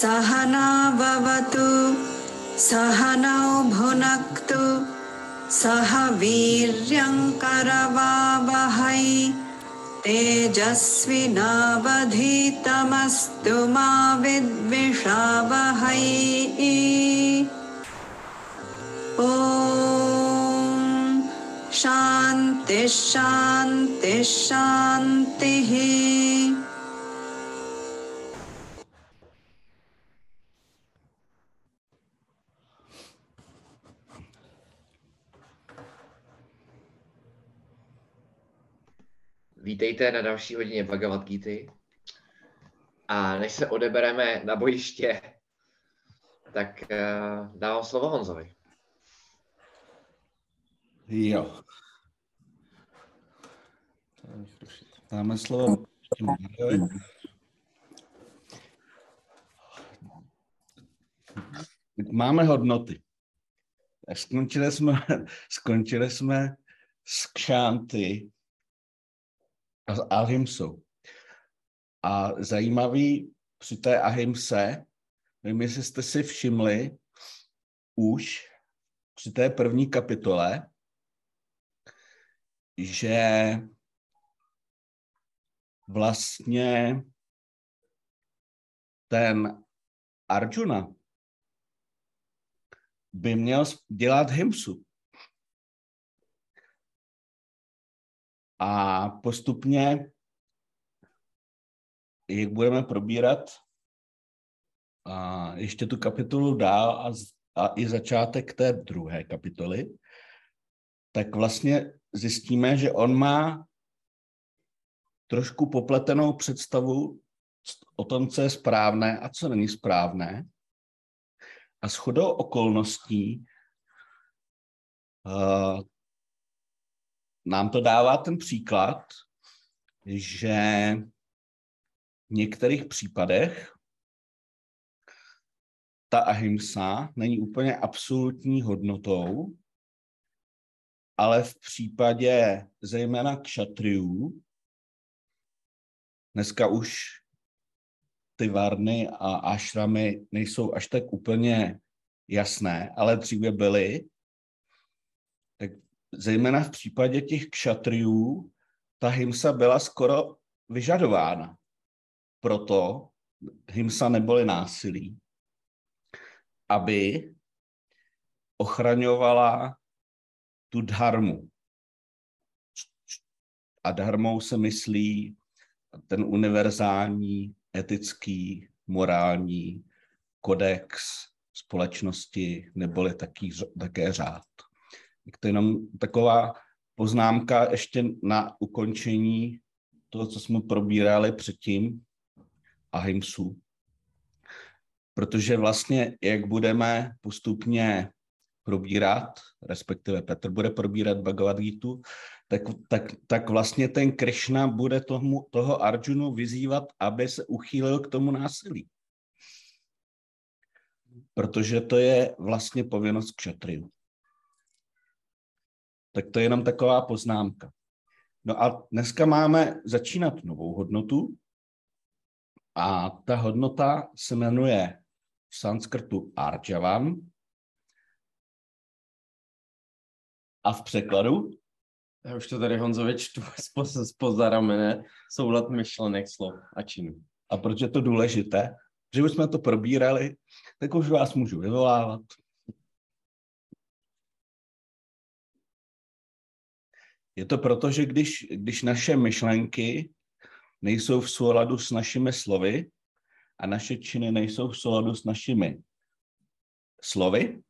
सहनावतु सहनौ भुनक्तु सह वीर्यङ्करवावहै तेजस्विनावधीतमस्तु मा विद्विषावहै। ॐ शान्तिः शान्तिः शान्तिः Vítejte na další hodině Bhagavad Gita. A než se odebereme na bojiště, tak uh, dávám slovo Honzovi. Jo. Dáme slovo Máme hodnoty. Skončili jsme, skončili jsme s kšánty a s ahimsou. A zajímavý při té ahimse, nevím, jestli jste si všimli, už při té první kapitole, že vlastně ten Arjuna by měl dělat himsu. A postupně, jak budeme probírat a ještě tu kapitolu dál a, a i začátek té druhé kapitoly, tak vlastně zjistíme, že on má trošku popletenou představu o tom, co je správné a co není správné. A s chodou okolností nám to dává ten příklad, že v některých případech ta ahimsa není úplně absolutní hodnotou, ale v případě zejména kšatriů, dneska už ty varny a ašramy nejsou až tak úplně jasné, ale dříve byly, zejména v případě těch kšatriů ta himsa byla skoro vyžadována. Proto himsa neboli násilí, aby ochraňovala tu dharmu. A dharmou se myslí ten univerzální, etický, morální kodex společnosti, neboli taký, také řád. To je jenom taková poznámka ještě na ukončení toho, co jsme probírali předtím, ahimsu. Protože vlastně, jak budeme postupně probírat, respektive Petr bude probírat Bhagavad Gita, tak, tak, tak vlastně ten Krishna bude tomu, toho Arjunu vyzývat, aby se uchýlil k tomu násilí. Protože to je vlastně povinnost k šatriu. Tak to je jenom taková poznámka. No a dneska máme začínat novou hodnotu a ta hodnota se jmenuje v sanskrtu Arjavan a v překladu já už to tady Honzovi čtu spoza ramene, soulad myšlenek, slov a činů. A proč je to důležité? Že už jsme to probírali, tak už vás můžu vyvolávat. Je to proto, že když, když naše myšlenky nejsou v souladu s našimi slovy a naše činy nejsou v souladu s našimi slovy,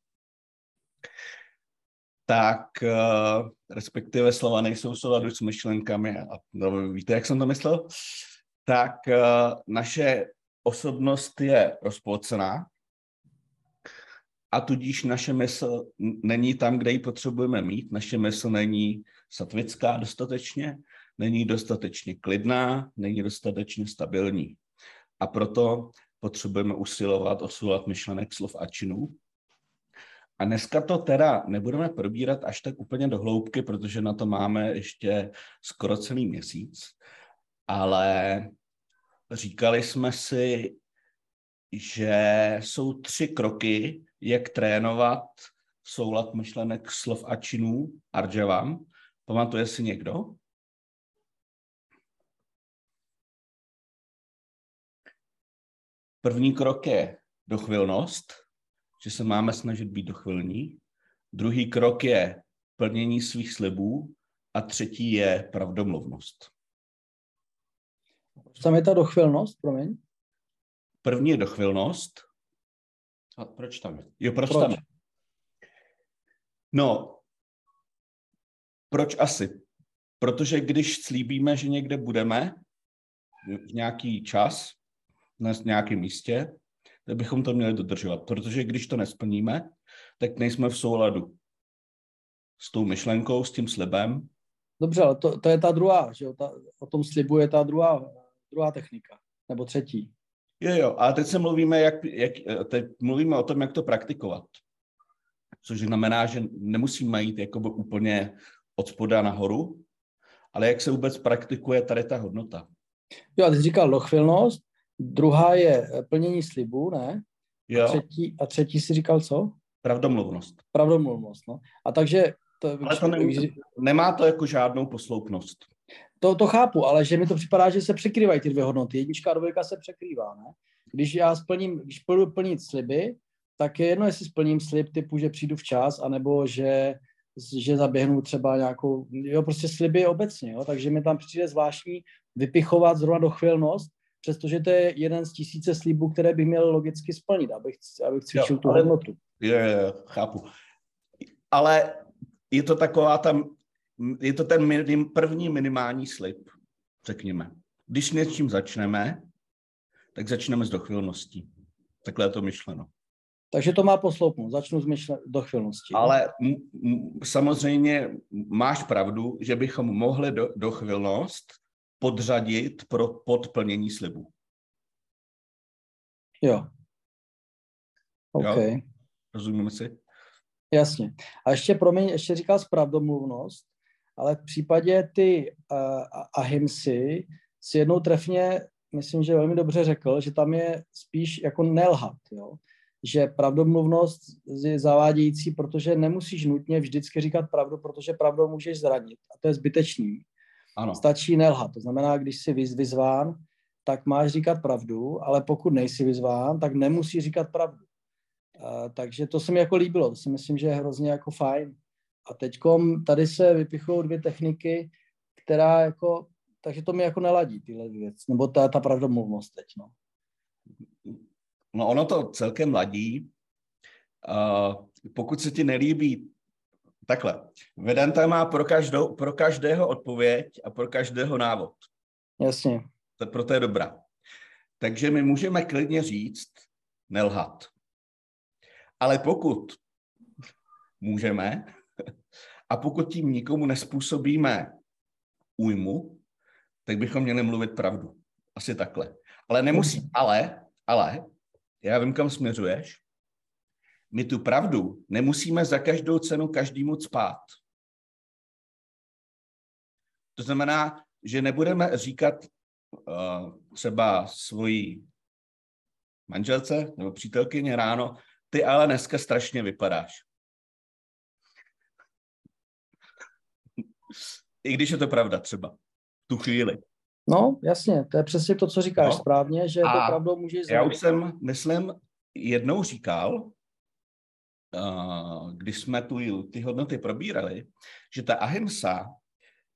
tak uh, respektive slova nejsou v souladu s myšlenkami, a no, víte, jak jsem to myslel, tak uh, naše osobnost je rozpolcená a tudíž naše mysl není tam, kde ji potřebujeme mít. Naše mysl není satvická dostatečně, není dostatečně klidná, není dostatečně stabilní. A proto potřebujeme usilovat o soulad myšlenek, slov a činů. A dneska to teda nebudeme probírat až tak úplně do hloubky, protože na to máme ještě skoro celý měsíc, ale říkali jsme si, že jsou tři kroky, jak trénovat soulad myšlenek, slov a činů Arjavam. Pamatuje si někdo? První krok je dochvilnost, že se máme snažit být dochvilní. Druhý krok je plnění svých slibů a třetí je pravdomluvnost. Tam je ta dochvilnost, promiň. První je dochvilnost. A proč tam je? Jo, proč, Proč? tam je? No, proč asi? Protože když slíbíme, že někde budeme v nějaký čas, na nějakém místě, tak bychom to měli dodržovat. Protože když to nesplníme, tak nejsme v souladu s tou myšlenkou, s tím slibem. Dobře, ale to, to je ta druhá, že jo? Ta, o tom slibu je ta druhá, druhá technika, nebo třetí. Jo, jo, a teď se mluvíme, jak, jak, teď mluvíme o tom, jak to praktikovat. Což znamená, že nemusíme jít jakoby úplně od spoda nahoru, ale jak se vůbec praktikuje tady ta hodnota. Jo, a ty jsi říkal dochvilnost, druhá je plnění slibu, ne? Jo, Třetí, a třetí si říkal co? pravdomluvnost. Pravdomluvnost, no. A takže to, Ale to ne, nemá to jako žádnou posloupnost. to, to chápu, ale že mi to připadá, že se překrývají ty dvě hodnoty. Jednička a dvojka se překrývá, ne? Když já splním, když budu plnit sliby, tak je jedno, jestli splním slib typu, že přijdu včas, anebo že, že zaběhnu třeba nějakou, jo, prostě sliby obecně, jo, takže mi tam přijde zvláštní vypichovat zrovna dochvilnost, přestože to je jeden z tisíce slibů, které bych měl logicky splnit, abych, abych cvičil Jo, tu hodnotu. Jo, jo, chápu. Ale je to taková tam, je to ten minim, první minimální slib, řekněme. Když s něčím začneme, tak začneme s dochvilností. Takhle je to myšleno. Takže to má posloupnout, začnu s myšle, dochvilností. jo. Ale m, m, samozřejmě máš pravdu, že bychom mohli do, dochvilnost podřadit pro podplnění slibu. Jo. OK. Jo. Rozumíme si? Jasně. A ještě, promiň, ještě říkal spravdomluvnost, ale v případě ty uh, ahimsy si jednou trefně, myslím, že velmi dobře řekl, že tam je spíš jako nelhat, jo? Že pravdomluvnost je zavádějící, protože nemusíš nutně vždycky říkat pravdu, protože pravdou můžeš zranit a to je zbytečný. Ano. Stačí nelhat, to znamená, když jsi vyz- vyzván, tak máš říkat pravdu, ale pokud nejsi vyzván, tak nemusíš říkat pravdu. Uh, takže to se mi jako líbilo, to si myslím, že je hrozně jako fajn. A teďkom tady se vypichují dvě techniky, která jako, takže to mi jako neladí tyhle věc, nebo ta, ta pravdomluvnost teď, no. No ono to celkem ladí. Uh, pokud se ti nelíbí, takhle. Vedanta má pro, každou, pro každého odpověď a pro každého návod. Jasně, To, proto je dobrá. Takže my můžeme klidně říct nelhat. Ale pokud můžeme a pokud tím nikomu nespůsobíme újmu, tak bychom měli mluvit pravdu. Asi takhle. Ale nemusí. Ale, ale, já vím, kam směřuješ. My tu pravdu nemusíme za každou cenu každému cpát. To znamená, že nebudeme říkat uh, třeba svojí manželce nebo přítelkyně ráno, ty ale dneska strašně vypadáš. I když je to pravda třeba. Tu chvíli. No jasně, to je přesně to, co říkáš No. správně, že to A pravdou můžeš Já už jsem, myslím, jednou říkal, když jsme tu ty hodnoty probírali, že ta ahimsa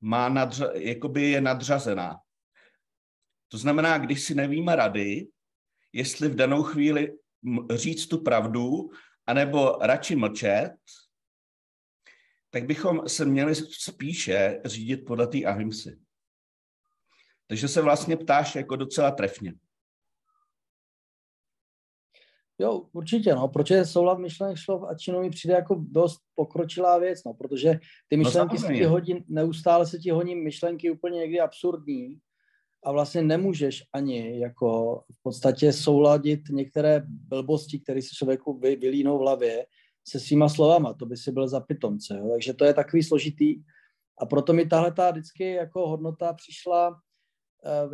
má nadřa, jakoby je nadřazená. To znamená, když si nevíme rady, jestli v danou chvíli říct tu pravdu, anebo radši mlčet, tak bychom se měli spíše řídit podle té ahimsy. Takže se vlastně ptáš jako docela trefně. Jo, určitě, no, protože soulad myšlenek slov a činů mi přijde jako dost pokročilá věc, no, protože ty No, myšlenky se ti hodí, neustále se ti honí myšlenky úplně někdy absurdní a vlastně nemůžeš ani jako v podstatě souladit některé blbosti, které se člověku vy, vylínou v hlavě se svýma slovama, to by si byl za pitomce, jo? takže to je takový složitý a proto mi tahle ta vždycky jako hodnota přišla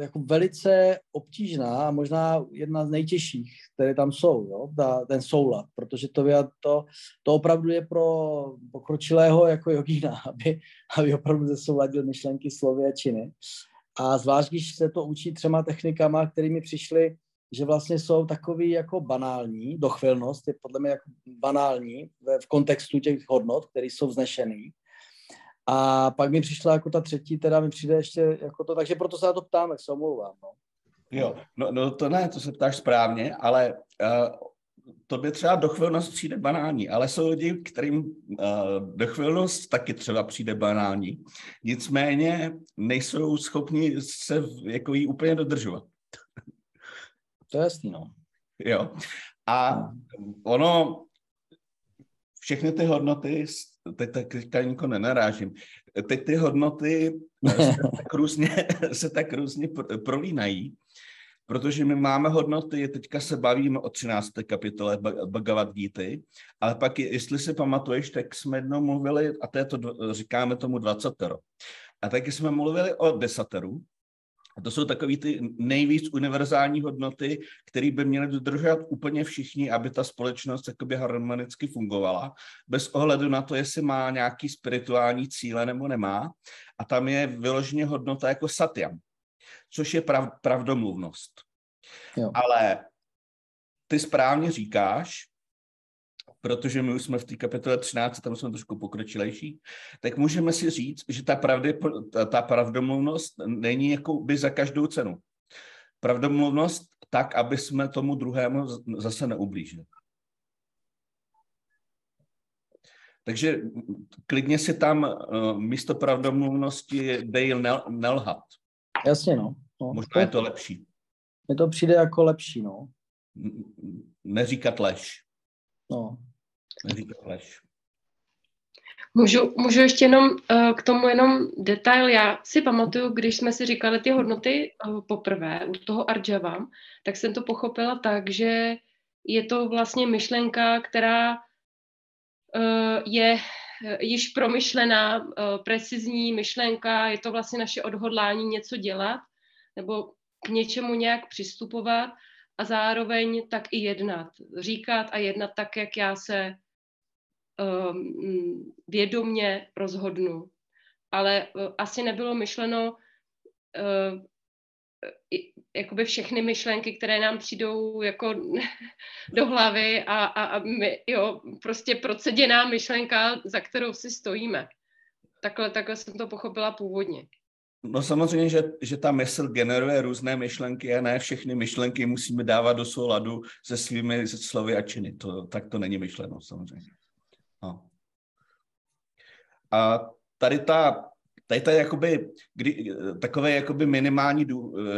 jako velice obtížná a možná jedna z nejtěžších, které tam jsou, jo? Ta, ten soulad, protože to, to, to opravdu je pro pokročilého jako jogína, aby, aby opravdu zesouladil myšlenky, slovy a činy. A zvlášť, když se to učí třema technikama, kterými přišli, že vlastně jsou takový jako banální, dochvilnost je podle mě jako banální v kontextu těch hodnot, které jsou vznešený. A pak mi přišla jako ta třetí, teda mi přijde ještě jako to, takže proto se na to ptám, jak se omlouvám. No. Jo, no, no to ne, to se ptáš správně, ale uh, tobě třeba dochvilnost přijde banální, ale jsou lidi, kterým uh, dochvilnost taky třeba přijde banální. Nicméně nejsou schopni se jako jí úplně dodržovat. To je jasný, no. Jo. A ono, všechny ty hodnoty, teď teďka nikoho nenarážím, teď ty hodnoty se tak různě, se tak různě prolínají, protože my máme hodnoty, teďka se bavíme o 13. kapitole Bhagavad Gita, ale pak, jestli si pamatuješ, tak jsme jednou mluvili, a to je to, říkáme tomu 20. A taky jsme mluvili o desateru, a to jsou takové ty nejvíc univerzální hodnoty, které by měly dodržovat úplně všichni, aby ta společnost jakoby harmonicky fungovala, bez ohledu na to, jestli má nějaký spirituální cíle nebo nemá. A tam je vyloženě hodnota jako satyam, což je prav, pravdomluvnost. Jo. Ale ty správně říkáš, protože my už jsme v té kapitole 13, tam jsme trošku pokročilejší, tak můžeme si říct, že ta, pravdy, ta pravdomluvnost není jako by za každou cenu. Pravdomluvnost tak, aby jsme tomu druhému zase neublížili. Takže klidně si tam uh, místo pravdomluvnosti dej nel, nelhat. Jasně, no. no. Možná je to lepší. Mně to přijde jako lepší, no. Neříkat lež. No. Můžu, můžu ještě jenom uh, k tomu jenom detail. Já si pamatuju, když jsme si říkali ty hodnoty uh, poprvé u toho Arjava, tak jsem to pochopila tak, že je to vlastně myšlenka, která uh, je již promyšlená, precizní myšlenka, je to vlastně naše odhodlání něco dělat nebo k něčemu nějak přistupovat a zároveň tak i jednat. Říkat a jednat tak, jak já se um, vědomně rozhodnu. Ale uh, asi nebylo myšleno uh, jakoby všechny myšlenky, které nám přijdou jako do hlavy a, a, a my, jo, prostě proceděná myšlenka, za kterou si stojíme. Takhle, takhle jsem to pochopila původně. No samozřejmě, že, že ta mysl generuje různé myšlenky a ne všechny myšlenky musíme dávat do souladu se svými slovy a činy. To, tak to není myšleno samozřejmě. No. A tady ta tady je jakoby, kdy, takový jakoby minimální,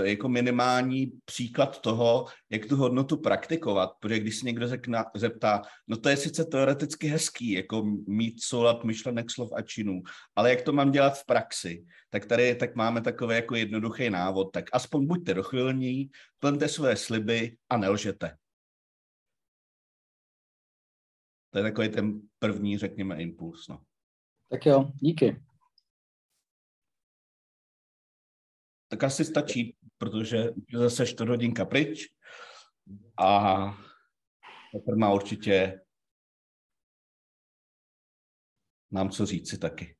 jako minimální příklad toho, jak tu hodnotu praktikovat, protože když se někdo řekna, zeptá, no to je sice teoreticky hezký, jako mít soulad myšlenek, slov a činů, ale jak to mám dělat v praxi, tak tady tak máme takový jako jednoduchý návod, tak aspoň buďte dochvilní, plňte své sliby a nelžete. To je takový ten první, řekněme, impuls. No. Tak jo, díky. tak asi stačí, protože zase čtvrt hodinka pryč a Petr má určitě nám co říci taky.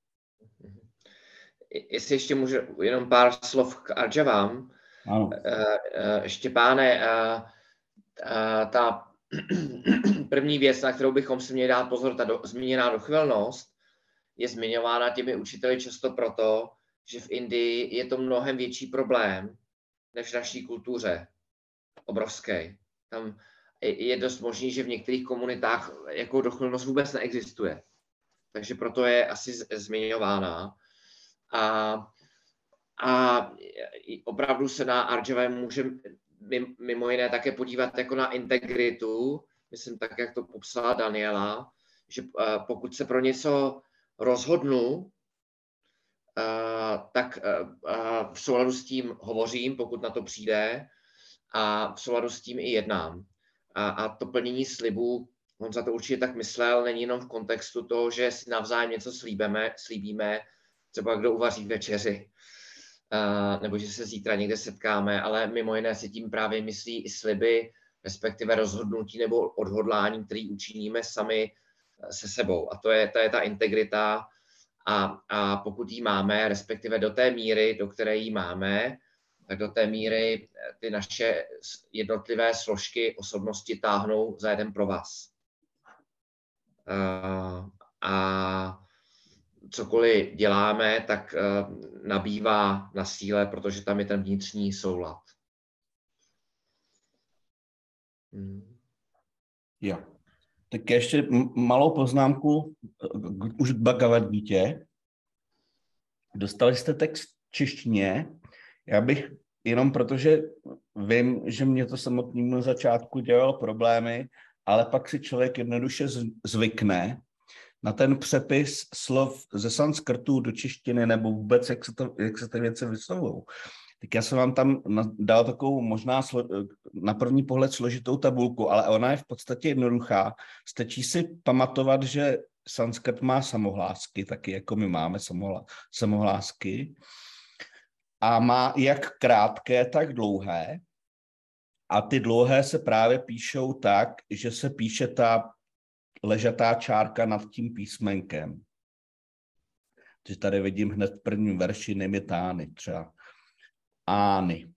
Jestli ještě můžu jenom pár slov k Arjavám. Ano. Štěpáne, ta první věc, na kterou bychom si měli dát pozor, ta do, zmíněná dochvilnost, je zmiňována těmi učiteli často proto, že v Indii je to mnohem větší problém než v naší kultuře. Obrovský. Tam je dost možný, že v některých komunitách jako dochylnost vůbec neexistuje. Takže proto je asi zmiňována. A, a opravdu se na Arjava může mimo jiné také podívat jako na integritu, myslím tak, jak to popsala Daniela, že eh, pokud se pro něco rozhodnu, tak v souladu s tím hovořím, pokud na to přijde, a v souladu s tím i jednám. A, a to plnění slibů, on za to určitě tak myslel, není jenom v kontextu toho, že si navzájem něco slíbíme, slíbíme třeba kdo uvaří večeři, nebo že se zítra někde setkáme, ale mimo jiné se tím právě myslí i sliby, respektive rozhodnutí nebo odhodlání, který učiníme sami se sebou. A to je, to je ta integrita. A, a pokud ji máme, respektive do té míry, do které ji máme, tak do té míry ty naše jednotlivé složky osobnosti táhnou za jeden pro vás. Uh, a cokoliv děláme, tak uh, nabývá na síle, protože tam je ten vnitřní soulad. Jo. Tak ještě malou poznámku už k Bhagavad Gita. Dostali jste text češtině. Já bych jenom protože vím, že mě to samotnému na začátku dělalo problémy, ale pak si člověk jednoduše zvykne na ten přepis slov ze sanskrtu do češtiny nebo vůbec, jak se, to, jak se ty věci vyslovují. Tak já jsem vám tam dal takovou možná na první pohled složitou tabulku, ale ona je v podstatě jednoduchá. Stačí si pamatovat, že sanskrt má samohlásky, taky jako my máme samohlásky. A má jak krátké, tak dlouhé. A ty dlouhé se právě píšou tak, že se píše ta ležatá čárka nad tím písmenkem. Takže tady vidím hned v prvním verši nemitány třeba. Ány.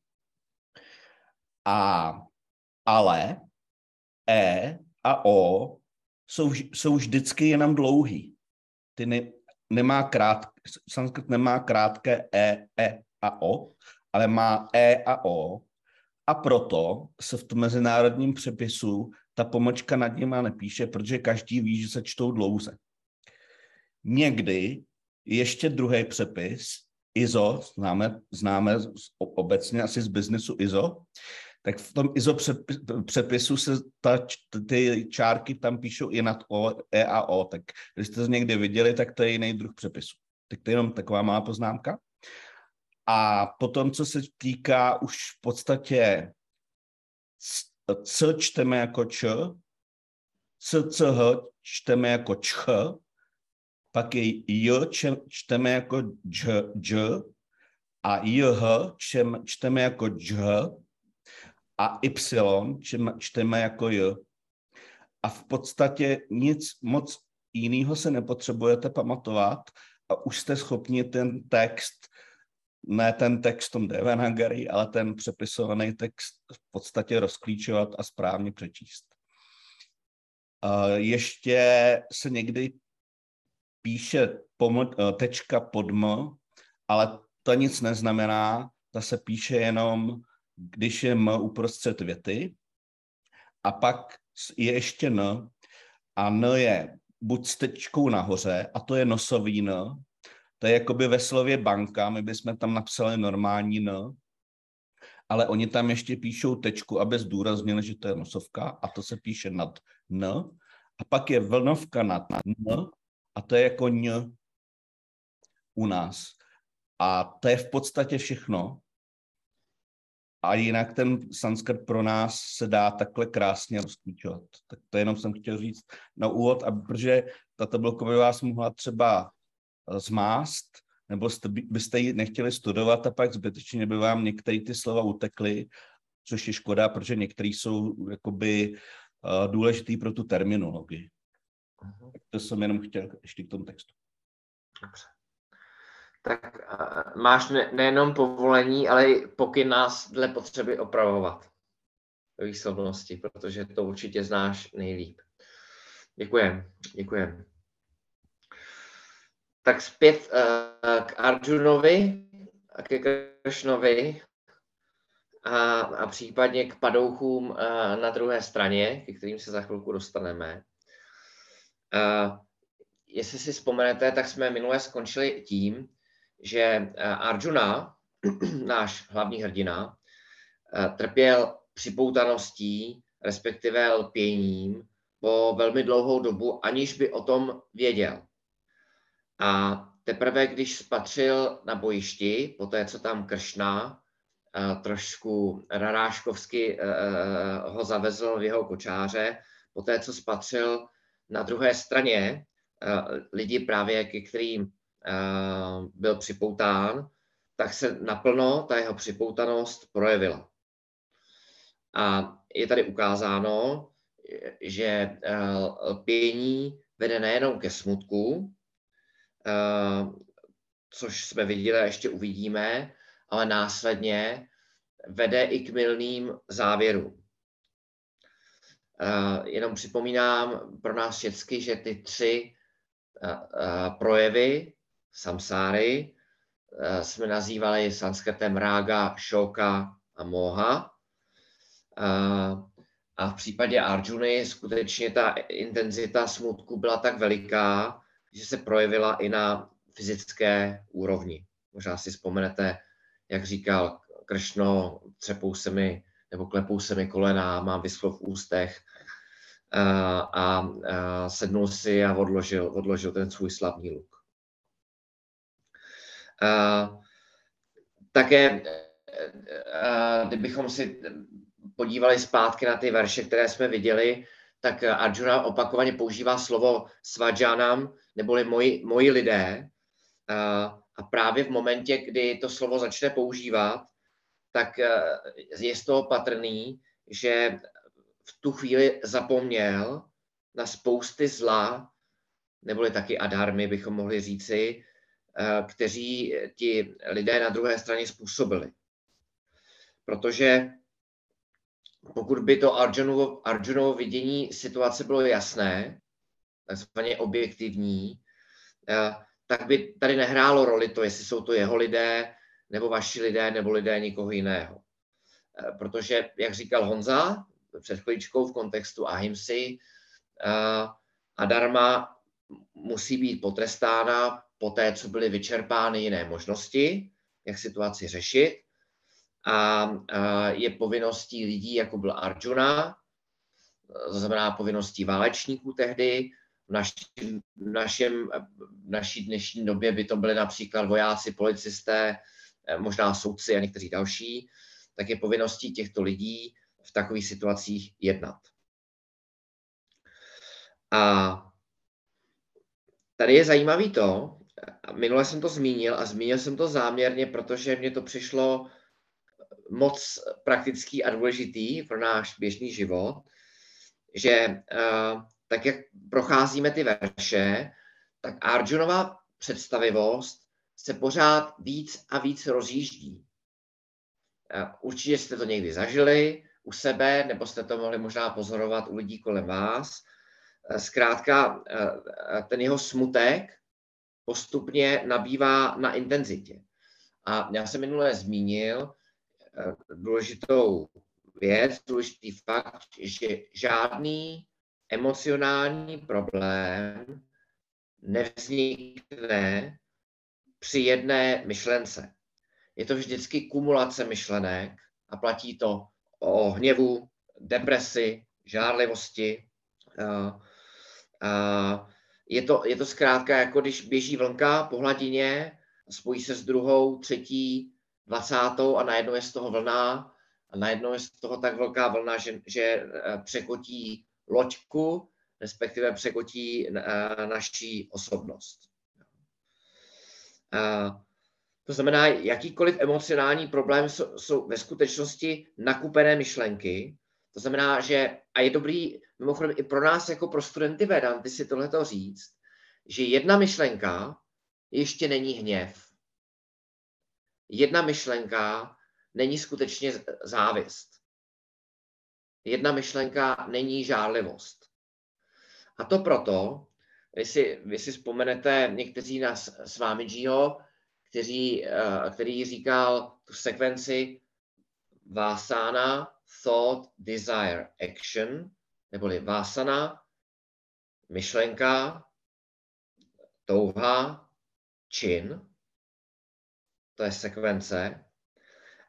A, ale, E a O jsou, jsou vždycky jenom dlouhý. Ty ne, nemá krát, sanskrit nemá krátké E, E a O, ale má E a O a proto se v tom mezinárodním přepisu ta pomočka nad nima nepíše, protože každý ví, že se čtou dlouze. Někdy ještě druhý přepis, ISO, známe, známe obecně asi z biznesu ISO, tak v tom ISO přepisu se ta, ty čárky tam píšou i nad O, E a O, tak když jste to někdy viděli, tak to je jiný druh přepisu. Tak to je jenom taková má poznámka. A potom, co se týká už v podstatě C čteme jako Č, C, C, H čteme jako Č, pak je J čteme jako J, J a J, čteme jako J a Y čteme jako J. A v podstatě nic moc jiného se nepotřebujete pamatovat a už jste schopni ten text ne ten text tom Devanagari, ale ten přepisovaný text v podstatě rozklíčovat a správně přečíst. Ještě se někdy píše pom, tečka pod m, ale to nic neznamená, ta se píše jenom, když je m uprostřed věty. A pak je ještě n, a n je buď s tečkou nahoře, a to je nosový n, to je jakoby ve slově banka, my bychom tam napsali normální n, ale oni tam ještě píšou tečku, aby zdůraznili, že to je nosovka a to se píše nad n. A pak je vlnovka nad n a to je jako ň u nás. A to je v podstatě všechno. A jinak ten sanskrt pro nás se dá takhle krásně rozklíčovat. Tak to jenom jsem chtěl říct na úvod, a protože ta tabulka by vás mohla třeba zmást, nebo jste, byste ji nechtěli studovat a pak zbytečně by vám některé ty slova utekly, což je škoda, protože některé jsou jakoby uh, důležitý pro tu terminologii. Uh-huh. To jsem jenom chtěl ještě k tomu textu. Dobře. Tak uh, máš ne, nejenom povolení, ale i pokyn nás dle potřeby opravovat ve výslovnosti, protože to určitě znáš nejlíp. Děkujem, děkujem. Tak zpět uh, k Arjunovi a ke Kršnovi a, a případně k padouchům uh, na druhé straně, ke kterým se za chvilku dostaneme. Uh, jestli si vzpomenete, tak jsme minule skončili tím, že Arjuna, náš hlavní hrdina, trpěl připoutaností, respektive lpěním po velmi dlouhou dobu, aniž by o tom věděl. A teprve, když spatřil na bojišti, po té, co tam Kršna trošku raráškovsky ho zavezl v jeho kočáře, po té, co spatřil na druhé straně e, lidi právě, ke kterým byl připoután, tak se naplno ta jeho připoutanost projevila. A je tady ukázáno, že eh, lpění vede nejenom ke smutku, eh, což jsme viděli a ještě uvidíme, ale následně vede i k milným závěrům. Uh, jenom připomínám pro nás všechny, že ty tři uh, uh, projevy samsáry jsme nazývali sanskrtem rága, šoka a moha. A v případě Arjuny skutečně ta intenzita smutku byla tak veliká, že se projevila i na fyzické úrovni. Možná si vzpomenete, jak říkal Kršno, třepou se mi nebo klepou se mi kolena, mám vyschlo v ústech a, a, a sednul si a odložil, odložil ten svůj slavný luk. A, také, a, kdybychom si podívali zpátky na ty verše, které jsme viděli, tak Arjuna opakovaně používá slovo svadžanam, neboli moji, moji lidé. A právě v momentě, kdy to slovo začne používat, tak je z toho patrný, že v tu chvíli zapomněl na spousty zla, neboli taky adarmy, bychom mohli říci, kteří ti lidé na druhé straně způsobili. Protože pokud by to Arjunovo, Arjunovo vidění situace bylo jasné, takzvaně objektivní, eh, tak by tady nehrálo roli to, jestli jsou to jeho lidé, nebo vaši lidé, nebo lidé někoho jiného. Eh, protože, jak říkal Honza před chvíličkou v kontextu Ahimsy, eh, Adarma musí být potrestána po té, co byly vyčerpány jiné možnosti, jak situaci řešit a je povinností lidí, jako byl Arjuna, to znamená povinností válečníků tehdy, v, naši, v, našem, v naší dnešní době by to byly například vojáci, policisté, možná soudci a někteří další, tak je povinností těchto lidí v takových situacích jednat. A tady je zajímavý to, minule jsem to zmínil a zmínil jsem to záměrně, protože mně to přišlo moc praktický a důležitý pro náš běžný život, že uh, tak, jak procházíme ty verše, tak Arjunova představivost se pořád víc a víc rozjíždí. Uh, určitě jste to někdy zažili u sebe, nebo jste to mohli možná pozorovat u lidí kolem vás. Uh, zkrátka, ten jeho smutek postupně nabývá na intenzitě. A já jsem minule zmínil, Eh, důležitou věc, důležitý fakt, že žádný emocionální problém nevznikne při jedné myšlence. Je to vždycky kumulace myšlenek a platí to o hněvu, depresi, žárlivosti. Je to, je to zkrátka jako když běží vlnka po hladině, spojí se s druhou, třetí, 20. a najednou je z toho vlna a najednou je z toho tak velká vlna, že, že eh, překotí loďku, respektive překotí eh, naší osobnost. To znamená, jakýkoliv emocionální problém jsou, jsou ve skutečnosti nakupené myšlenky. To znamená, že, a je dobrý mimochodem i pro nás jako pro studenty Vedanty si tohleto říct, že jedna myšlenka ještě není hněv jedna myšlenka není skutečně závist. Jedna myšlenka není žárlivost. A to proto, vy si, vy si vzpomenete někteří na Swamijiho, kteří, eh, který říkal tu sekvenci Vasana, Thought, Desire, Action, neboli Vasana, myšlenka, touha, čin to je sekvence.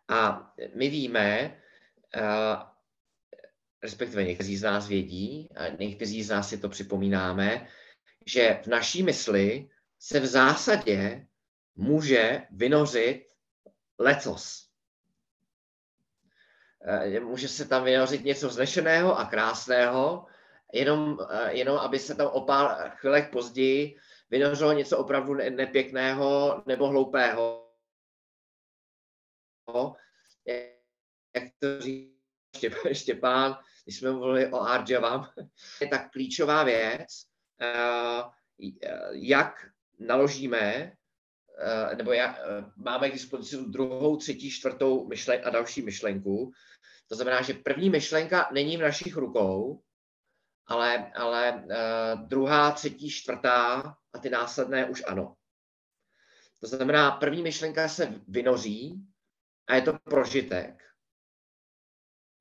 A my víme, uh, respektive někteří z nás vědí, a někteří z nás si to připomínáme, že v naší mysli se v zásadě může vynořit lecos. Eh, může se tam vynořit něco vznešeného a krásného, jenom, eh, jenom aby se tam o pár chvilek později vynořilo něco opravdu nepěkného nebo hloupého jak to říká Štěpán, když jsme mluvili o Arjavam, je tak klíčová věc, jak naložíme, eh, nebo jak, máme k dispozici druhou, třetí, čtvrtou myšlenku a další myšlenku. To znamená, že první myšlenka není v našich rukou, ale, ale druhá, třetí, čtvrtá a ty následné už ano. To znamená, první myšlenka se vynoří a je to prožitek.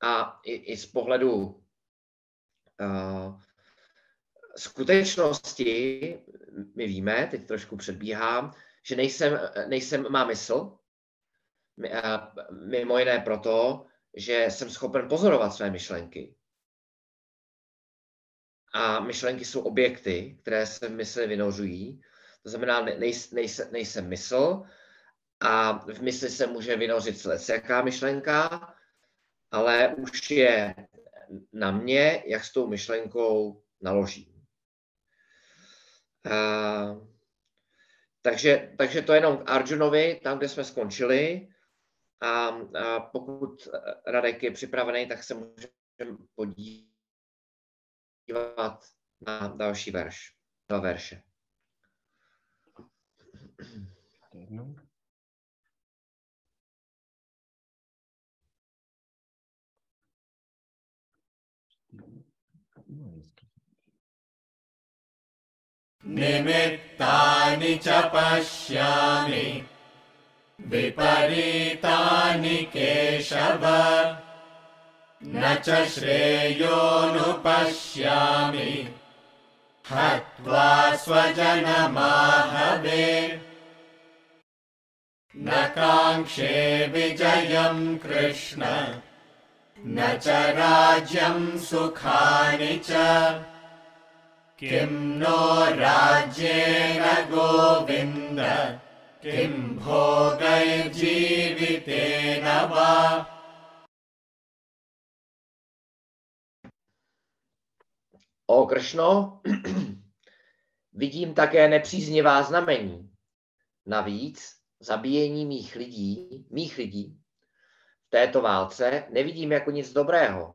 A i, i z pohledu uh, skutečnosti, my víme, teď trošku předbíhám, že nejsem, nejsem má mysl, mimo jiné proto, že jsem schopen pozorovat své myšlenky. A myšlenky jsou objekty, které se v mysli vynořují to znamená, nejsem, nejsem, nejsem mysl a v mysli se může vynořit jaká myšlenka, ale už je na mě, jak s tou myšlenkou naložím. Uh, takže, takže to jenom k Arjunovi, tam, kde jsme skončili. A, a pokud Radek je připravený, tak se můžeme podívat na další verš, dva verše. jednou. निमित्तानि च पश्यामि। विपरीतानि केशव न च श्रेयोनुपश्यामि हत्वा स्वजनमाहवे न काङ्क्षे विजयम् कृष्ण न च राज्यम् सुखानि च किम् नो राज्येन गोविन्द किम् भोगैर्जीवितेन वा O Kršno, vidím také nepříznivá znamení. Navíc zabíjení mých lidí, mých lidí v této válce nevidím jako nic dobrého.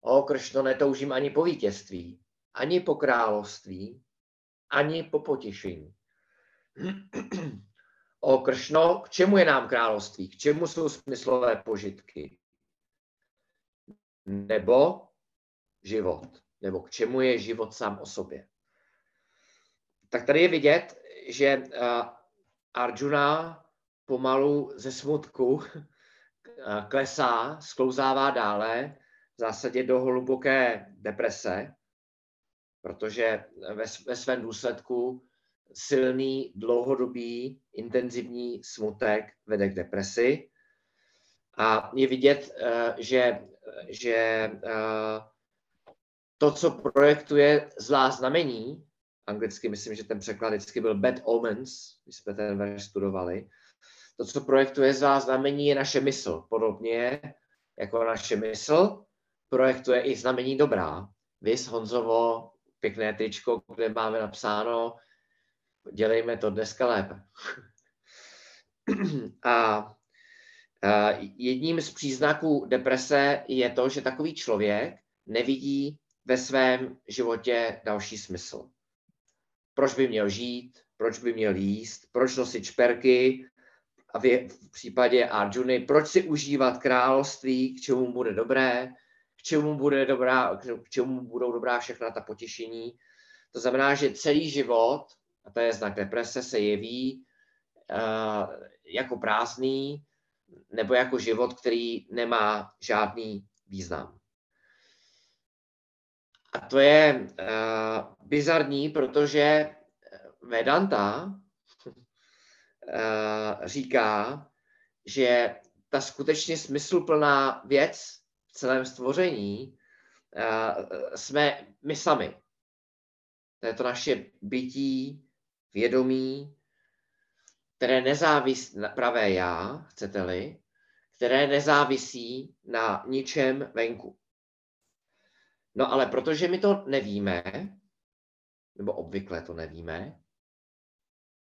O Kršno, netoužím ani po vítězství, ani po království, ani po potěšení. O Kršno, k čemu je nám království? K čemu jsou smyslové požitky? Nebo život? Nebo k čemu je život sám o sobě? Tak tady je vidět, že Arjuna pomalu ze smutku klesá, sklouzává dále, v zásadě do hluboké deprese, protože ve, ve svém důsledku silný, dlouhodobý, intenzivní smutek vede k depresi. A je vidět, eh, že, že eh, to, co projektuje zlá znamení, anglicky myslím, že ten překlad vždycky byl bad omens, když jsme ten verš studovali. To, co projektuje z vás znamení, je naše mysl. Podobně jako naše mysl projektuje i znamení dobrá. Vys Honzovo, pěkné tričko, kde máme napsáno dělejme to dneska lépe. a, jedním z příznaků deprese je to, že takový člověk nevidí ve svém životě další smysl. Proč by měl žít, proč by měl jíst, proč nosit šperky? A v, případě Arjuny, proč si užívat království, k čemu bude dobré, čemu, bude dobrá, k čemu budou dobrá všechna ta potěšení. To znamená, že celý život, a to je znak deprese, se jeví uh, jako prázdný nebo jako život, který nemá žádný význam. A to je uh, bizarní, protože Vedanta uh, říká, že ta skutečně smysluplná věc celém stvoření uh, jsme my sami. To je to naše bytí, vědomí, které nezávisí na pravé já, chcete-li, které nezávisí na ničem venku. No ale protože my to nevíme, nebo obvykle to nevíme,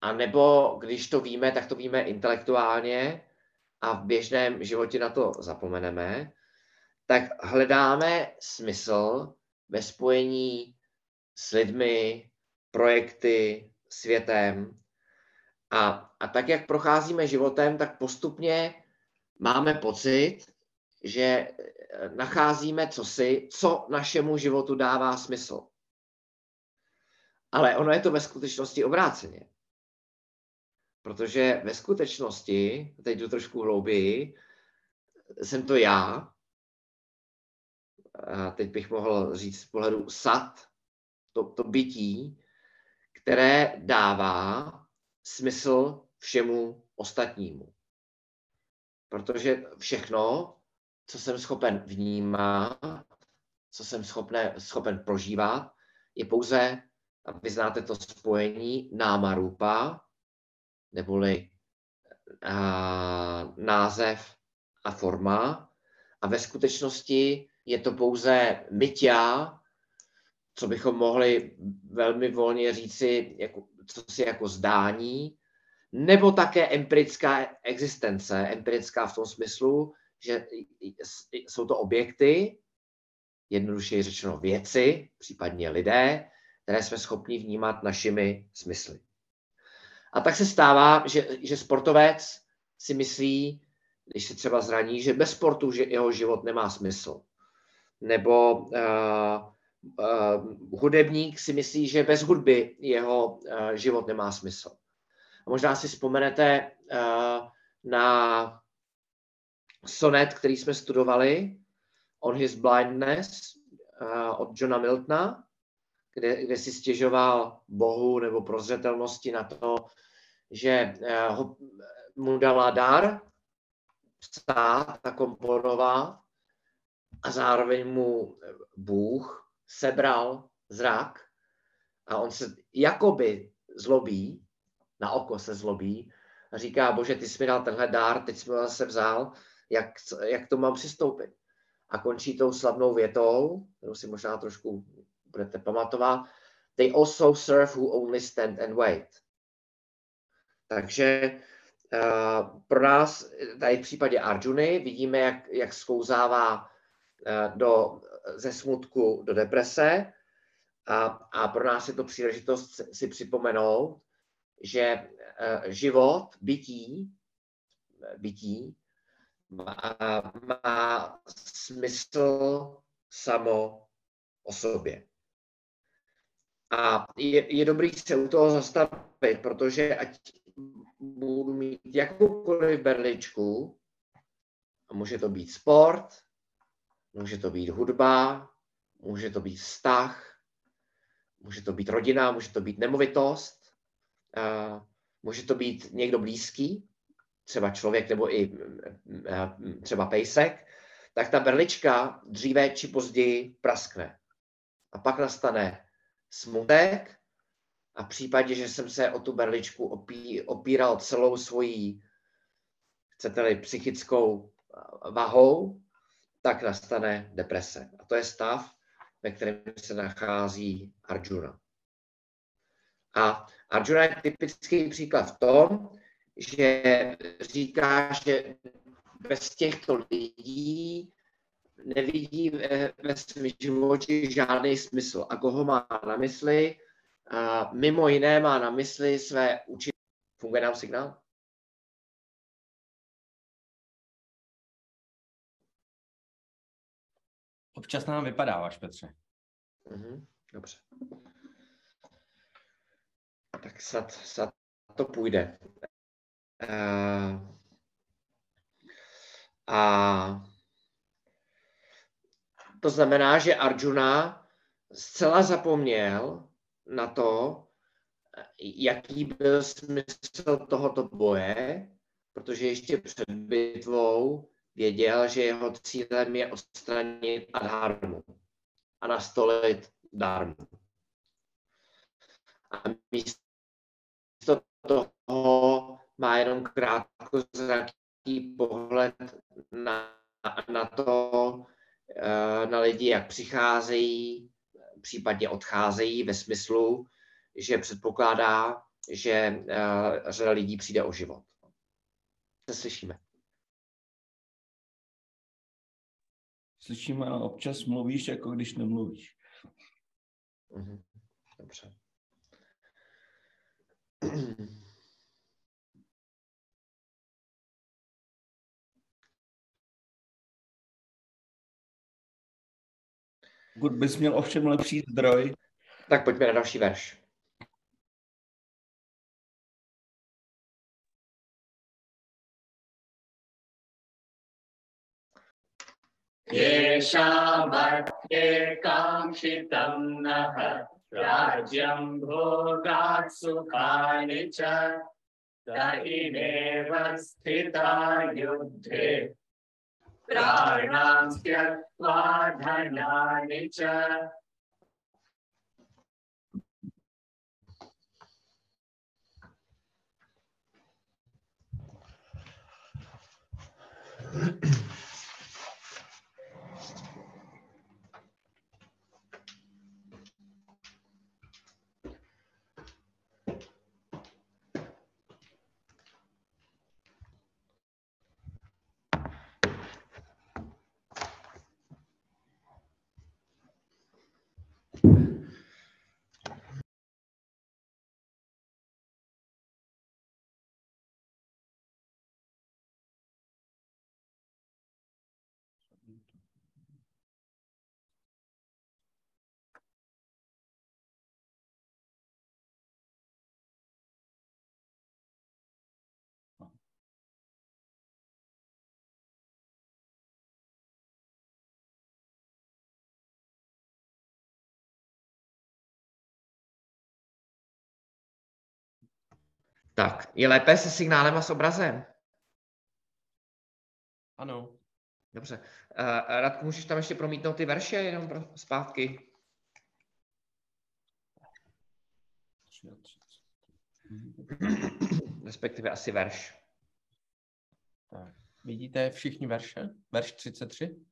a nebo když to víme, tak to víme intelektuálně, a v běžném životě na to zapomeneme, tak hledáme smysl ve spojení s lidmi, projekty, světem. A, a tak, jak procházíme životem, tak postupně máme pocit, že eh, nacházíme cosi, co našemu životu dává smysl. Ale ono je to ve skutečnosti obráceně. Protože ve skutečnosti, teď jdu trošku hlouběji, jsem to já, teď bych mohl říct z pohledu sad, to, to bytí, které dává smysl všemu ostatnímu. Protože všechno, co jsem schopen vnímat, co jsem schopne, schopen prožívat, je pouze, a vy znáte to spojení, námarupa, neboli a, název a forma. A ve skutečnosti je to pouze myťa, co bychom mohli velmi volně říci, jako, co si jako zdání, nebo také empirická existence, empirická v tom smyslu, že jsou to objekty, jednoduše řečeno věci, případně lidé, které jsme schopni vnímat našimi smysly. A tak se stává, že, že sportovec si myslí, když se třeba zraní, že bez sportu že jeho život nemá smysl. Nebo uh, uh, hudebník si myslí, že bez hudby jeho uh, život nemá smysl. A možná si vzpomenete uh, na sonet, který jsme studovali, On His Blindness uh, od Johna Miltona, kde, kde si stěžoval Bohu nebo prozřetelnosti na to, že uh, ho, mu dala dar psát a komponovat a zároveň mu Bůh sebral zrak a on se jakoby zlobí, na oko se zlobí a říká, bože, ty jsi mi dal tenhle dár, teď jsi mi zase vzal, jak, jak to mám přistoupit. A končí tou slavnou větou, kterou si možná trošku budete pamatovat, they also serve who only stand and wait. Takže uh, pro nás, tady v případě Arjuny, vidíme, jak, jak sklouzává uh, do, ze smutku do deprese a, a pro nás je to příležitost si připomenout, že uh, život, bytí, bytí má, má smysl samo o sobě. A je, je dobrý se u toho zastavit, protože ať budu mít jakoukoliv berličku, a může to být sport, může to být hudba, může to být vztah, může to být rodina, může to být nemovitost, může to být někdo blízký, třeba člověk nebo i třeba pejsek, tak ta berlička dříve či později praskne. A pak nastane smutek a v případě, že jsem se o tu berličku opí, opíral celou svojí, chcete-li, psychickou vahou, tak nastane deprese. A to je stav, ve kterém se nachází Arjuna. A Arjuna je typický příklad v tom, že říká, že bez těchto lidí nevidí ve, svém životě žádný smysl. A koho má na mysli? A mimo jiné má na mysli své učitele. Funguje nám signál? Občas nám vypadáváš, Petře. Mhm, dobře. Tak snad, snad to půjde. Uh, a to znamená, že Arjuna zcela zapomněl na to, jaký byl smysl tohoto boje, protože ještě před bitvou věděl, že jeho cílem je odstranit adharmu a nastolit dharmu. A místo toho má jenom krátkozraký pohled na, na to, eh, na lidi, jak přicházejí, případně odcházejí ve smyslu, že předpokládá, že uh, řada lidí přijde o život. Se slyšíme. Slyším, ano, občas mluvíš, jako když nemluvíš. Mhm. Dobře. Pokud bys měl ovšem lepší zdroj, Tak pojďme na další verš. येषामर्थे काङ्क्षितं नः। राज्यं भोगात् सुखानि च। इमेव स्थिता युद्धे। प्राणां त्यक्त्वा धनानि च। Tak, je lépe se signálem a s obrazem? Ano. Dobře. Uh, Radku, můžeš tam ještě promítnout ty verše jenom pro zpátky? Respektive asi verš. Tak. Vidíte všichni verše? Verš 33?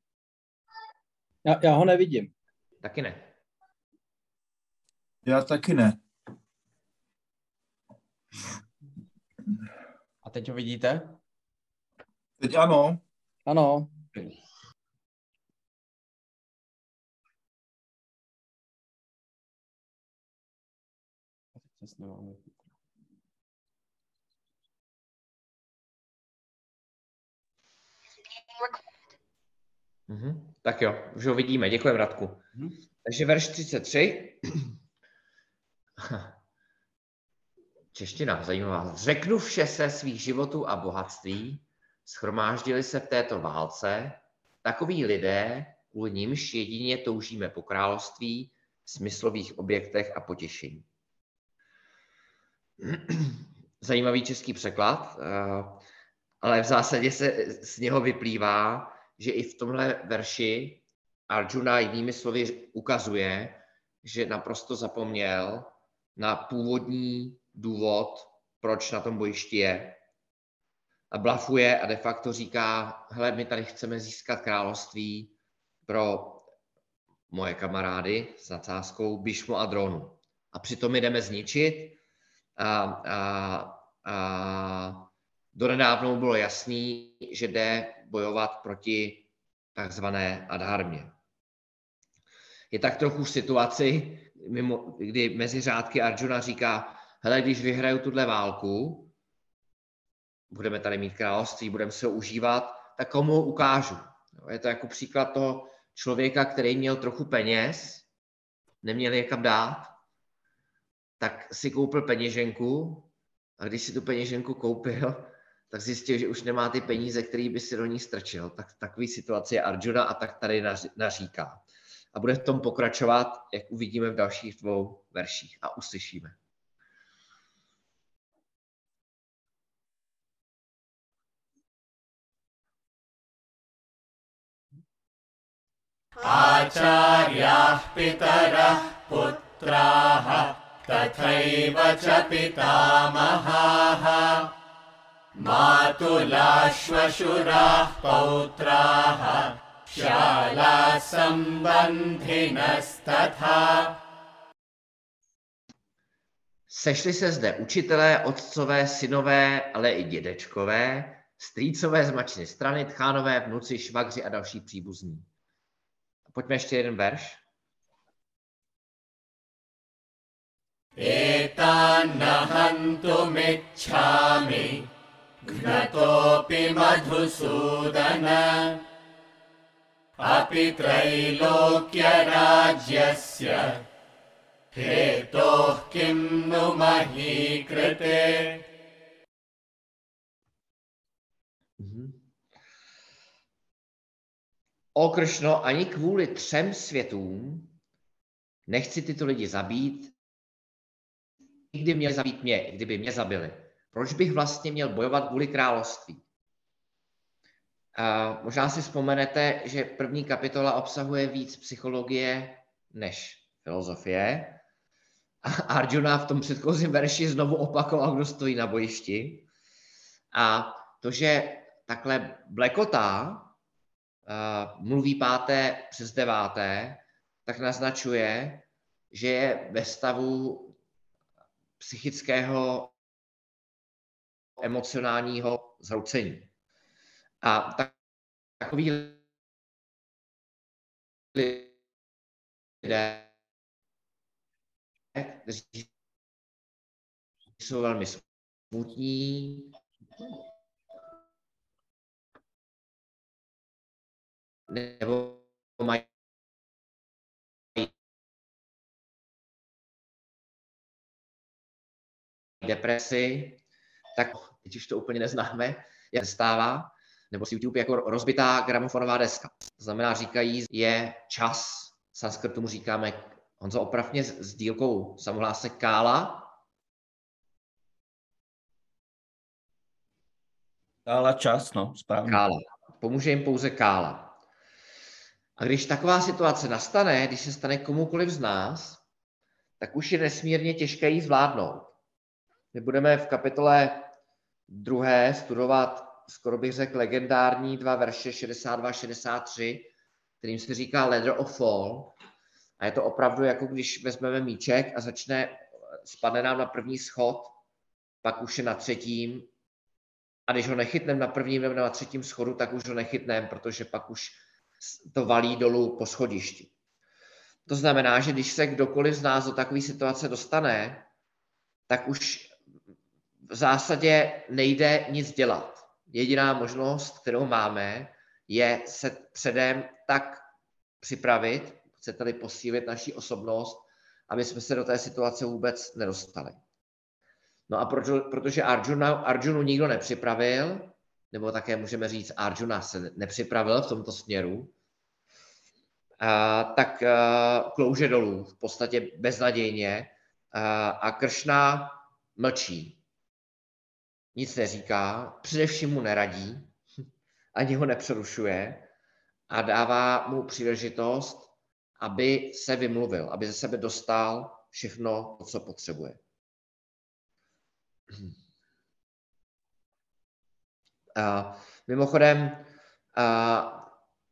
Já, já ho nevidím. Taky ne. Já taky ne. Teď ho vidíte? Teď ano. Ano. Mhm. Tak jo, už ho vidíme. Děkujeme, Radku. Mhm. Takže verš 33. Čeština, zajímavá. Řeknu vše se svých životů a bohatství, schromáždili se v této válce, takoví lidé, kvůli nimž jedině toužíme po království, smyslových objektech a potěšení. Zajímavý český překlad, eh, ale v zásadě se z něho vyplývá, že i v tomhle verši Arjuna jinými slovy ukazuje, že naprosto zapomněl na původní důvod, proč na tom bojišti je. A blafuje a de facto říká, hele, my tady chceme získat království pro moje kamarády s nadsázkou Bishmu a Dronu. A přitom jdeme zničit a, a, a donedávnou bylo jasný, že jde bojovat proti takzvané adharmě. Je tak trochu v situaci, mimo, kdy mezi řádky Arjuna říká, hele, když vyhraju tuhle válku, budeme tady mít království, budeme se užívat, tak komu ukážu. Je to jako příklad toho člověka, který měl trochu peněz, neměl je kam dát, tak si koupil peněženku a když si tu peněženku koupil, tak zjistil, že už nemá ty peníze, který by si do ní strčil. Tak takový situace je Arjuna a tak tady nař- naříká. A bude v tom pokračovat, jak uvidíme v dalších dvou verších a uslyšíme. आचार्याः पितरः पुत्राः तथैव च पितामहाः मातुलाश्वशुराः पौत्राः शालाः सम्बन्धिनस्तथा Sešli se zde učitelé, otcové, synové, ale i dědečkové, strýcové z mačny strany, tchánové, vnuci, švagři a další příbuzní. Pojďme ještě jeden verš. एतान्नहन्तुमिच्छामि घ्नतोऽपि मधुसूदन अपि त्रैलोक्यराज्यस्य हेतोः किं नु मही O Kršno, ani kvůli třem světům nechci tyto lidi zabít, nikdy měli zabít mě, kdyby mě zabili. Proč bych vlastně měl bojovat kvůli království? A možná si vzpomenete, že první kapitola obsahuje víc psychologie než filozofie. A Arjuna v tom předchozím verši znovu opakoval, kdo stojí na bojišti. A to, že takhle blekotá, mluví páté přes deváté, tak naznačuje, že je ve stavu psychického emocionálního zhroucení. A tak, takový lidé, kteří jsou velmi smutní, nebo mají depresi, tak teď už to úplně neznáme, jak se stává, nebo si YouTube jako rozbitá gramofonová deska. To znamená, říkají, je čas, v sanskrtu mu říkáme, Honzo, opravně s, dílkou samohláse kála, Kála čas, no, správně. kála. Pomůže jim pouze kála. A když taková situace nastane, když se stane komukoliv z nás, tak už je nesmírně těžké ji zvládnout. My budeme v kapitole druhé studovat, skoro bych řekl, legendární dva verše 62-63, kterým se říká Ladder of Fall. A je to opravdu jako když vezmeme míček a začne, spadne nám na první schod, pak už je na třetím, a když ho nechytneme na prvním nebo na třetím schodu, tak už ho nechytneme, protože pak už to valí dolů po schodišti. To znamená, že když se kdokoliv z nás do takové situace dostane, tak už v zásadě nejde nic dělat. Jediná možnost, kterou máme, je se předem tak připravit, chcete-li posílit naši osobnost, aby jsme se do té situace vůbec nedostali. No a proto, protože Arjuna, Arjunu nikdo nepřipravil, nebo také můžeme říct, Arjuna se nepřipravil v tomto směru, a, tak a, klouže dolů, v podstatě beznadějně, a, a Kršna mlčí. Nic neříká, především mu neradí, ani ho nepřerušuje a dává mu příležitost, aby se vymluvil, aby ze sebe dostal všechno, co potřebuje. A mimochodem, a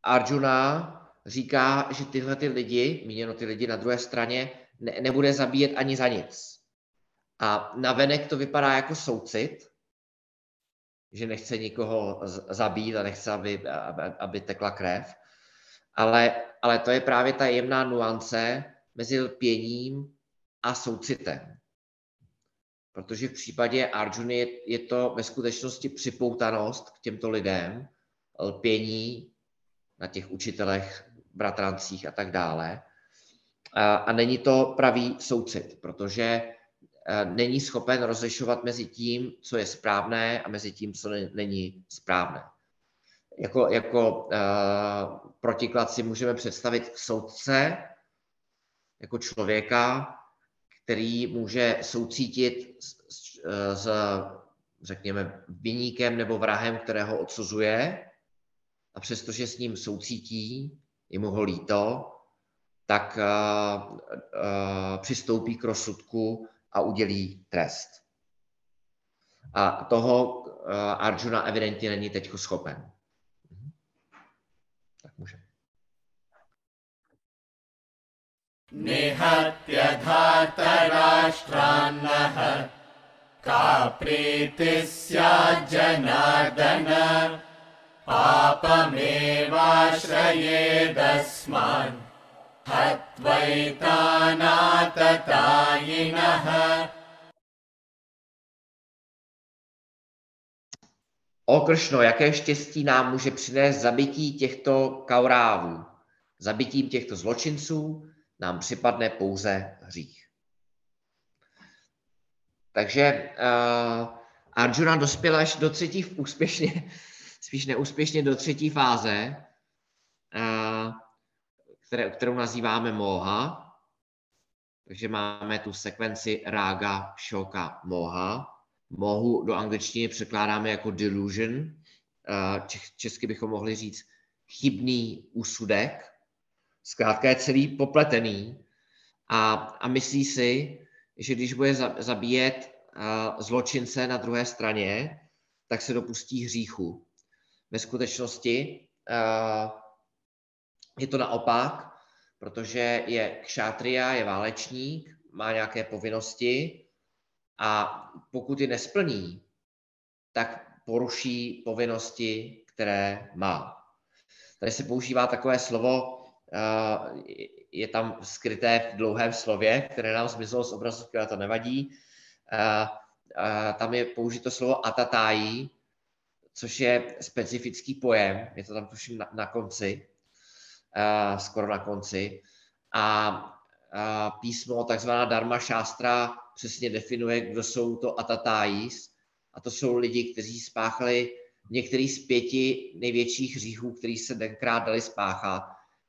Arjuna říká, že tyhle ty lidi, míněno ty lidi na druhé straně, ne, nebude zabíjet ani za nic. A navenek to vypadá jako soucit, že nechce nikoho zabít a nechce, aby, aby, aby tekla krev. Ale, ale to je právě ta jemná nuance mezi lpěním a soucitem. Protože v případě Arjuny je, je to ve skutečnosti připoutanost k těmto lidem, lpění na těch učitelech, bratrancích a tak dále. A, a není to pravý soucit, protože není schopen rozlišovat mezi tím, co je správné a mezi tím, co není správné. Jako, jako uh, protiklad si můžeme představit soudce jako člověka, který může soucítit s, s, řekněme, vyníkem nebo vrahem, kterého odsuzuje, a přestože s ním soucítí, je mu ho líto, tak uh, uh, přistoupí k rozsudku a udělí trest. A toho Arjuna evidentně není teď schopen. Mhm. Tak může. निहत्य धातराष्ट्रान्नः का प्रीतिः स्याज्जनार्दन पापमेवाश्रयेदस्मान् हत्वैतानाततायिनः O Kršno, jaké štěstí nám může přinést zabití těchto kaurávů? Zabitím těchto zločinců nám připadne pouze hřích. Takže uh, Arjuna dospěl až do třetí úspěšně, spíš neúspěšně do třetí fáze, uh, které, kterou nazýváme moha. Takže máme tu sekvenci rága, šoka, moha. Mohu do angličtiny překládáme jako delusion. Uh, česky bychom mohli říct chybný úsudek. Zkrátka je celý popletený a, a myslí si, že když bude zabíjet zločince na druhé straně, tak se dopustí hříchu. Ve skutečnosti je to naopak, protože je kšátria, je válečník, má nějaké povinnosti a pokud je nesplní, tak poruší povinnosti, které má. Tady se používá takové slovo, je tam skryté v dlouhém slově, které nám zmizelo z obrazovky, ale to nevadí. Tam je použito slovo atatájí, což je specifický pojem, je to tam tuším na, na konci, skoro na konci. A písmo, takzvaná Dharma Šástra, přesně definuje, kdo jsou to atatájís. A to jsou lidi, kteří spáchali některý z pěti největších hříchů, který se tenkrát dali spáchat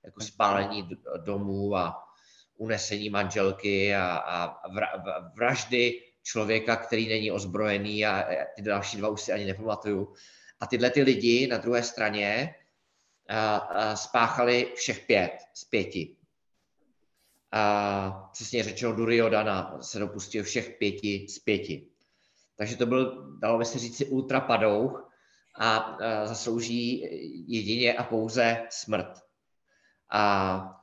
jako spálení domů a unesení manželky a, a vraždy člověka, který není ozbrojený a ty další dva už si ani nepamatuju. A tyhle ty lidi na druhé straně a, a spáchali všech pět z pěti. A přesně řečeno Duryodana se dopustil všech pěti z pěti. Takže to byl, dalo by se říci, ultrapadouch a, a zaslouží jedině a pouze smrt. A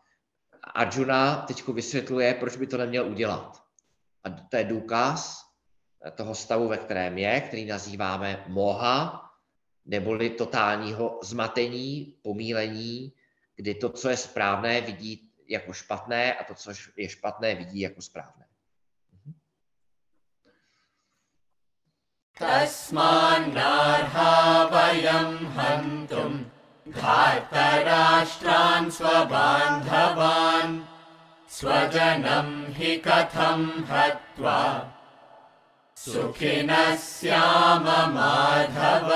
Arjuna teď vysvětluje, proč by to neměl udělat. A to je důkaz toho stavu, ve kterém je, který nazýváme moha, neboli totálního zmatení, pomílení, kdy to, co je správné, vidí jako špatné a to, co je špatné, vidí jako správné. तस्मान्नार्हा वयं हन्तुम् धार्तराष्ट्रान् स्वबान्धवान् स्वजनं हि कथं हत्वा सुखिनः स्याम Madhav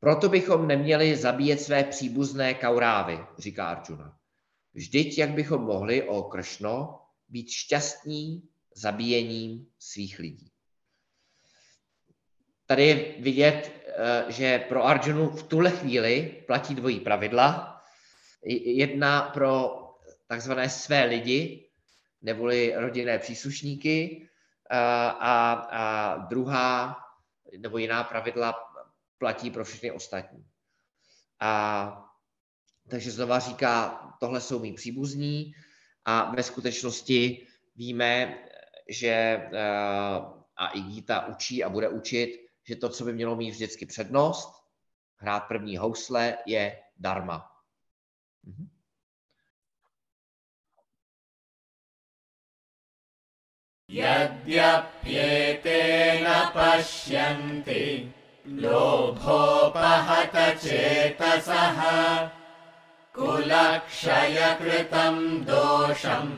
Proto bychom neměli zabíjet své příbuzné kaurávy, říká Arjuna. Vždyť, jak bychom mohli, o Kršno, být šťastní zabíjením svých lidí. Tady je vidět, eh, že pro Arjunu v tuhle chvíli platí dvojí pravidla. Jedna pro takzvané své lidi, neboli rodinné příslušníky, eh, a, a druhá nebo jiná pravidla platí pro všechny ostatní. A, takže znova říká, tohle jsou mý příbuzní a ve skutečnosti víme, že eh, a i Gita učí a bude učit, že to, co by mělo mít vždycky přednost, hrát první housle, je darma. Mhm. यद्यप्येतेन पश्यन्ति लोभोपहतचेतसः कुलक्षयकृतं दोषम्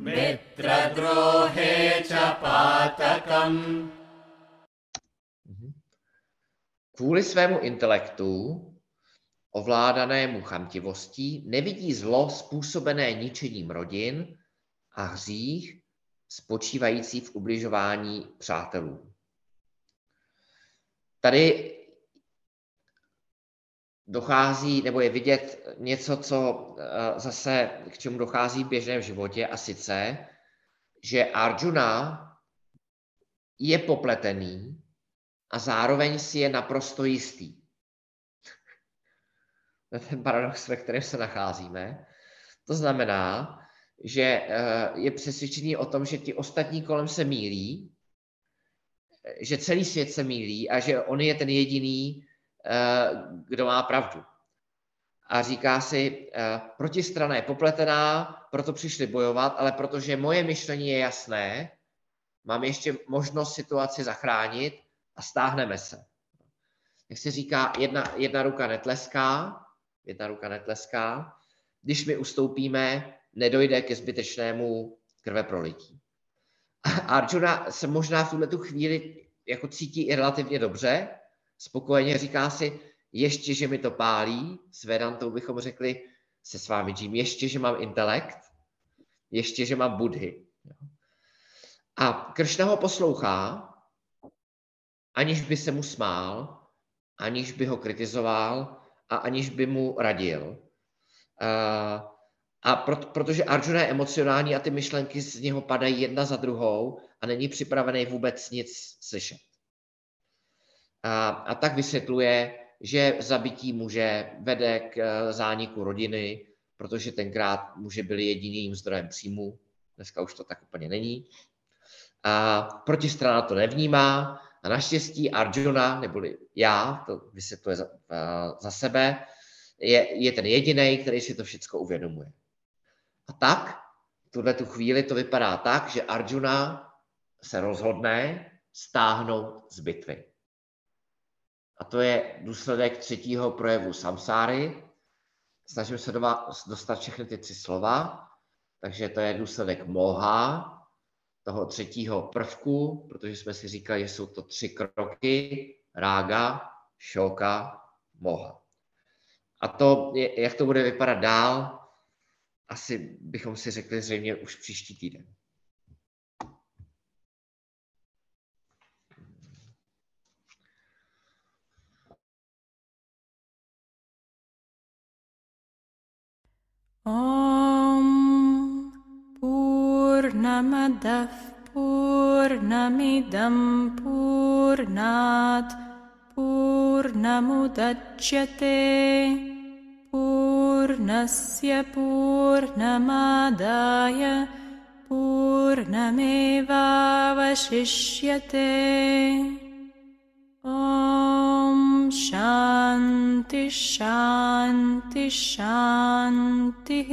मित्रद्रोहे च पातकम् Kvůli svému intelektu, ovládanému chamtivostí, nevidí zlo způsobené ničením rodin a hřích spočívající v ubližování přátelů. Tady dochází, nebo je vidět něco, co eh, zase k čemu dochází v běžném životě, a sice, že Arjuna je popletený a zároveň si je naprosto jistý. To je ten paradox, ve kterém se nacházíme. To znamená, že eh, je přesvědčený o tom, že ti ostatní kolem se mílí že celý svět se mílí a že on je ten jediný, eh, kdo má pravdu. A říká si, eh, protistrana je popletená, proto přišli bojovat, ale protože moje myšlení je jasné, mám ještě možnost situaci zachránit a stáhneme se. Jak se říká, jedna, jedna ruka netleská, jedna ruka netleská, když my ustoupíme, nedojde ke zbytečnému krve prolití. Arjuna se možná v tuhle tu chvíli jako cítí i relativně dobře, spokojeně říká si, ještě, že mi to pálí, s Vedantou bychom řekli, se s vámi Jim, ještě, že mám intelekt, ještě, že mám budhy. A Kršna ho poslouchá, aniž by se mu smál, aniž by ho kritizoval a aniž by mu radil. Uh, a proto, protože Arjuna je emocionální a ty myšlenky z něho padají jedna za druhou a není připravený vůbec nic slyšet. A, a tak vysvětluje, že zabití muže vede k eh, zániku rodiny, protože tenkrát muže byli jediným zdrojem příjmu, dneska už to tak úplně není. A protistrana to nevnímá a naštěstí Arjuna, neboli já, to vysvětluje za, eh, za sebe, je, je ten jediný, který si to všechno uvědomuje. A tak, v tuhle tu chvíli to vypadá tak, že Arjuna se rozhodne stáhnout z bitvy. A to je důsledek třetího projevu samsáry. Snažím se dostat všechny ty tři slova. Takže to je důsledek moha, toho třetího prvku, protože jsme si říkali, že jsou to tři kroky, rága, šoka, moha. A to, jak to bude vypadat dál, asi bychom si řekli zřejmě už příští týden. ॐ पूर्णमदः पूर्णमिदं पूर्णात् पूर्णमुदच्यते। पूर्णस्य पूर्णमादाय पूर्णमेवावशिष्यते। ॐ शान्ति शान्ति शान्तिः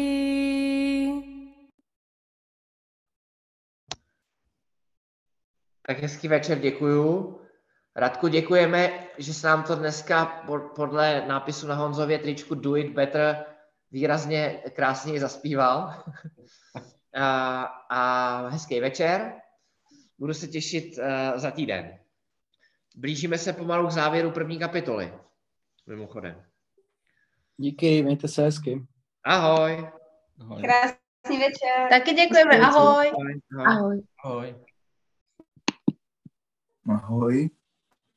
Tak hezký večer, děkuju. Radku, děkujeme, že se nám to dneska podle nápisu na Honzově tričku Do It Better výrazně krásně zaspíval. a, a hezký večer. Budu se těšit uh, za týden. Blížíme se pomalu k závěru první kapitoly. Mimochodem. Díky, mějte se hezky. Ahoj. Ahoj. Krásný večer. Taky děkujeme, ahoj. Ahoj. Ahoj. Ahoj. Ahoj. Ahoj.